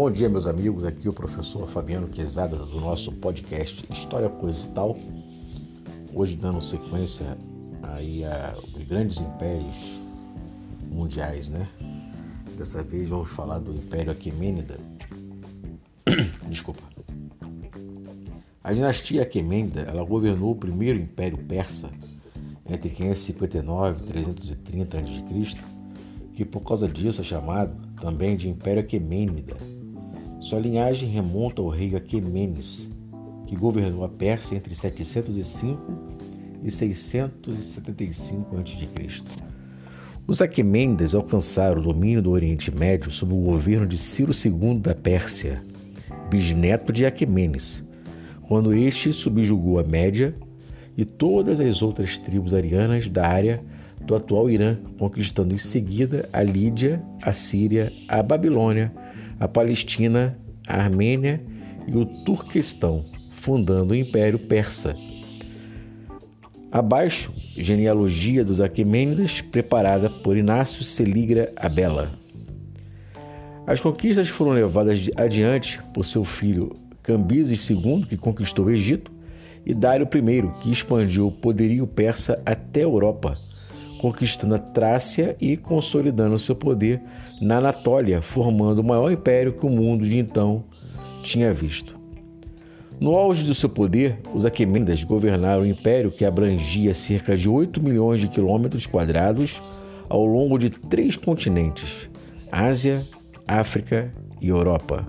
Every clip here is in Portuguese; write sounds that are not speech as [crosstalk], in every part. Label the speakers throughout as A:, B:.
A: Bom dia, meus amigos. Aqui é o professor Fabiano Quezada do nosso podcast História, Coisa e Tal. Hoje dando sequência aí aos grandes impérios mundiais, né? Dessa vez vamos falar do Império Aquemênida. [coughs] Desculpa. A dinastia Aquemênida, ela governou o primeiro império persa entre 559 e 330 a.C., que por causa disso é chamado também de Império Aquemênida. Sua linhagem remonta ao rei Aquemenes, que governou a Pérsia entre 705 e 675 a.C. Os Aquemênidas alcançaram o domínio do Oriente Médio sob o governo de Ciro II da Pérsia, bisneto de Aquemenes, quando este subjugou a Média e todas as outras tribos arianas da área do atual Irã, conquistando em seguida a Lídia, a Síria, a Babilônia, a Palestina, a Armênia e o Turquestão, fundando o Império Persa. Abaixo, genealogia dos Aquemênidas, preparada por Inácio Celigra Abela. As conquistas foram levadas adiante por seu filho Cambises II, que conquistou o Egito, e Dário I, que expandiu o poderio persa até a Europa conquistando a Trácia e consolidando seu poder na Anatólia, formando o maior império que o mundo de então tinha visto. No auge do seu poder, os Aquemênidas governaram o império que abrangia cerca de 8 milhões de quilômetros quadrados ao longo de três continentes: Ásia, África e Europa.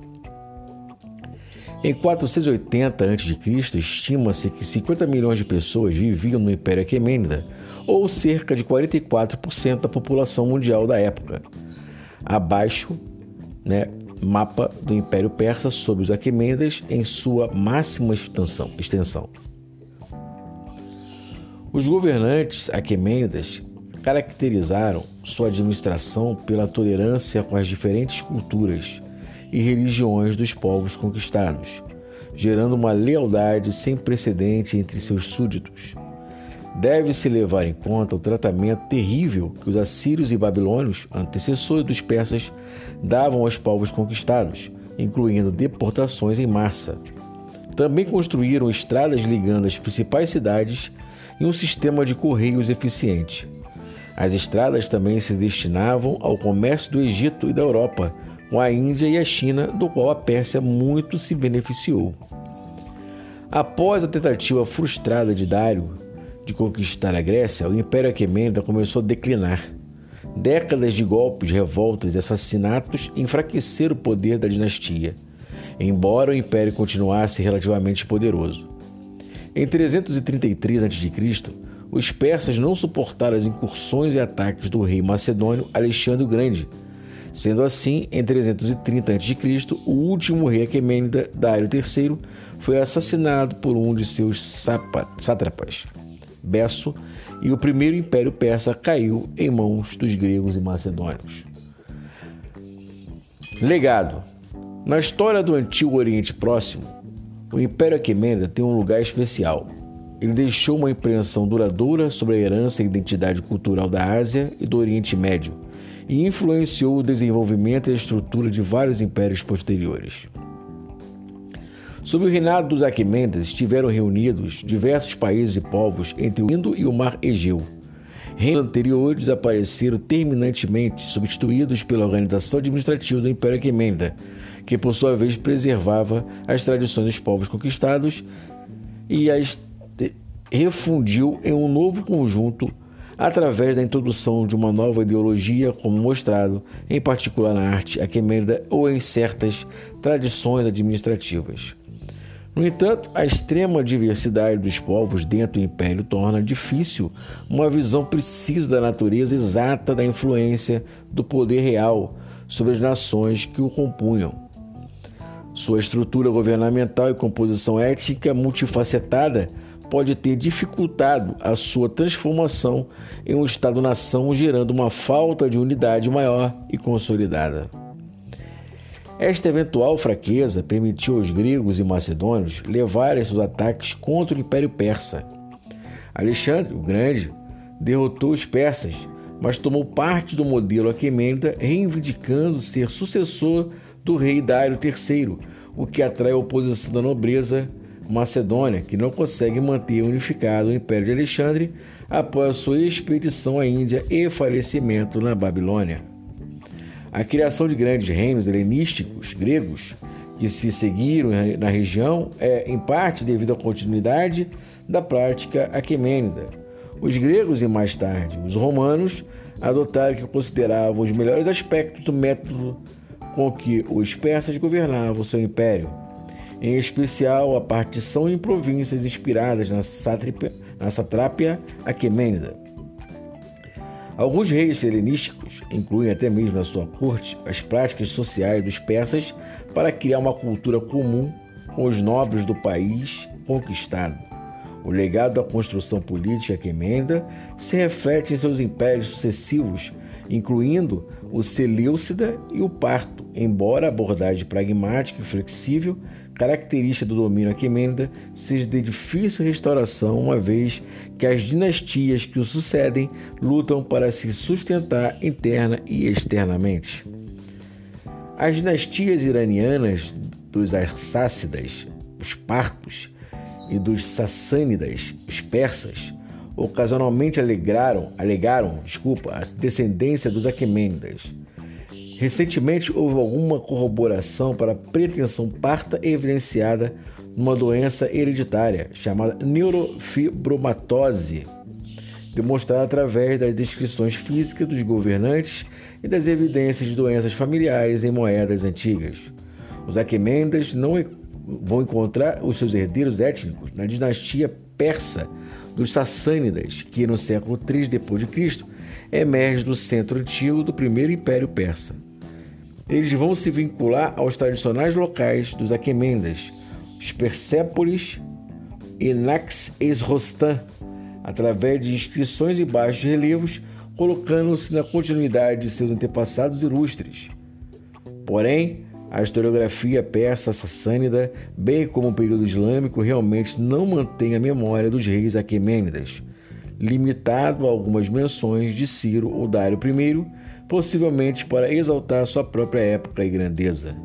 A: Em 480 a.C., estima-se que 50 milhões de pessoas viviam no Império Aquemênida, ou cerca de 44% da população mundial da época. Abaixo, né, mapa do Império Persa sobre os Aquemênidas em sua máxima extensão. Os governantes Aquemênidas caracterizaram sua administração pela tolerância com as diferentes culturas e religiões dos povos conquistados, gerando uma lealdade sem precedente entre seus súditos. Deve-se levar em conta o tratamento terrível que os assírios e babilônios, antecessores dos persas, davam aos povos conquistados, incluindo deportações em massa. Também construíram estradas ligando as principais cidades e um sistema de correios eficiente. As estradas também se destinavam ao comércio do Egito e da Europa, com a Índia e a China, do qual a Pérsia muito se beneficiou. Após a tentativa frustrada de Dário de conquistar a Grécia, o Império Aquemênida começou a declinar. Décadas de golpes, revoltas e assassinatos enfraqueceram o poder da dinastia, embora o império continuasse relativamente poderoso. Em 333 a.C., os persas não suportaram as incursões e ataques do rei macedônio Alexandre o Grande. Sendo assim, em 330 a.C., o último rei aquemênida, Dário III, foi assassinado por um de seus sátrapas. Besso, e o primeiro império persa caiu em mãos dos gregos e macedônios. Legado: Na história do antigo Oriente Próximo, o Império Aquemênida tem um lugar especial. Ele deixou uma impressão duradoura sobre a herança e identidade cultural da Ásia e do Oriente Médio e influenciou o desenvolvimento e a estrutura de vários impérios posteriores. Sob o reinado dos Aquemênidas estiveram reunidos diversos países e povos entre o Indo e o Mar Egeu. Reinos anteriores desapareceram terminantemente, substituídos pela organização administrativa do Império Aquemênida, que por sua vez preservava as tradições dos povos conquistados e as refundiu em um novo conjunto através da introdução de uma nova ideologia, como mostrado em particular na arte aquemênida ou em certas tradições administrativas. No entanto, a extrema diversidade dos povos dentro do império torna difícil uma visão precisa da natureza exata da influência do poder real sobre as nações que o compunham. Sua estrutura governamental e composição étnica multifacetada pode ter dificultado a sua transformação em um Estado-nação, gerando uma falta de unidade maior e consolidada. Esta eventual fraqueza permitiu aos gregos e macedônios levarem seus ataques contra o Império Persa. Alexandre o Grande derrotou os persas, mas tomou parte do modelo Aquemênida, reivindicando ser sucessor do rei Dário III, o que atrai a oposição da nobreza macedônia, que não consegue manter unificado o Império de Alexandre após sua expedição à Índia e falecimento na Babilônia. A criação de grandes reinos helenísticos gregos que se seguiram na região é, em parte, devido à continuidade da prática aquemênida. Os gregos e mais tarde os romanos adotaram o que consideravam os melhores aspectos do método com que os persas governavam seu império, em especial a partição em províncias inspiradas na, satrápia aquemênida. Alguns reis helenísticos incluem até mesmo na sua corte as práticas sociais dos persas para criar uma cultura comum com os nobres do país conquistado. O legado da construção política aquemênida se reflete em seus impérios sucessivos, incluindo o Seleucida e o Parto, embora a abordagem pragmática e flexível, característica do domínio aquemênida, seja de difícil restauração, uma vez que as dinastias que o sucedem lutam para se sustentar interna e externamente. As dinastias iranianas dos Arsácidas, os Partos, e dos Sassânidas, os persas, ocasionalmente alegaram, alegaram desculpa, a descendência dos Aquemênidas. Recentemente houve alguma corroboração para a pretensão parta evidenciada numa doença hereditária chamada neurofibromatose, demonstrada através das descrições físicas dos governantes e das evidências de doenças familiares em moedas antigas. Os Aquemendas não vão encontrar os seus herdeiros étnicos na dinastia persa dos Sassânidas, que no século III d.C. emerge do centro antigo do primeiro império persa. Eles vão se vincular aos tradicionais locais dos Aquemendas, os Persépolis e Nax-es-Rostan, através de inscrições e baixos relevos, colocando-se na continuidade de seus antepassados ilustres. Porém, a historiografia persa sassânida, bem como o período islâmico, realmente não mantém a memória dos reis aquemênidas, limitado a algumas menções de Ciro ou Dário I, possivelmente para exaltar sua própria época e grandeza.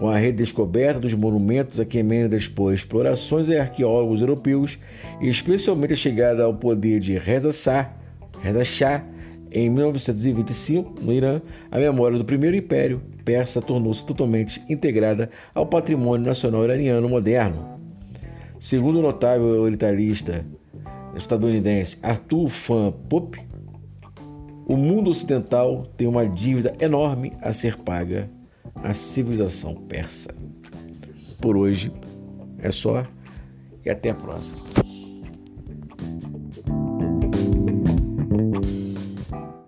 A: Com a redescoberta dos monumentos aquemênidas por explorações e arqueólogos europeus, e especialmente a chegada ao poder de Reza Shah, Reza Shah em 1925, no Irã, a memória do primeiro império persa tornou-se totalmente integrada ao patrimônio nacional iraniano moderno. Segundo o notável orientalista estadunidense Arthur Van Pope, o mundo ocidental tem uma dívida enorme a ser paga à civilização persa. Por hoje é só e até a próxima.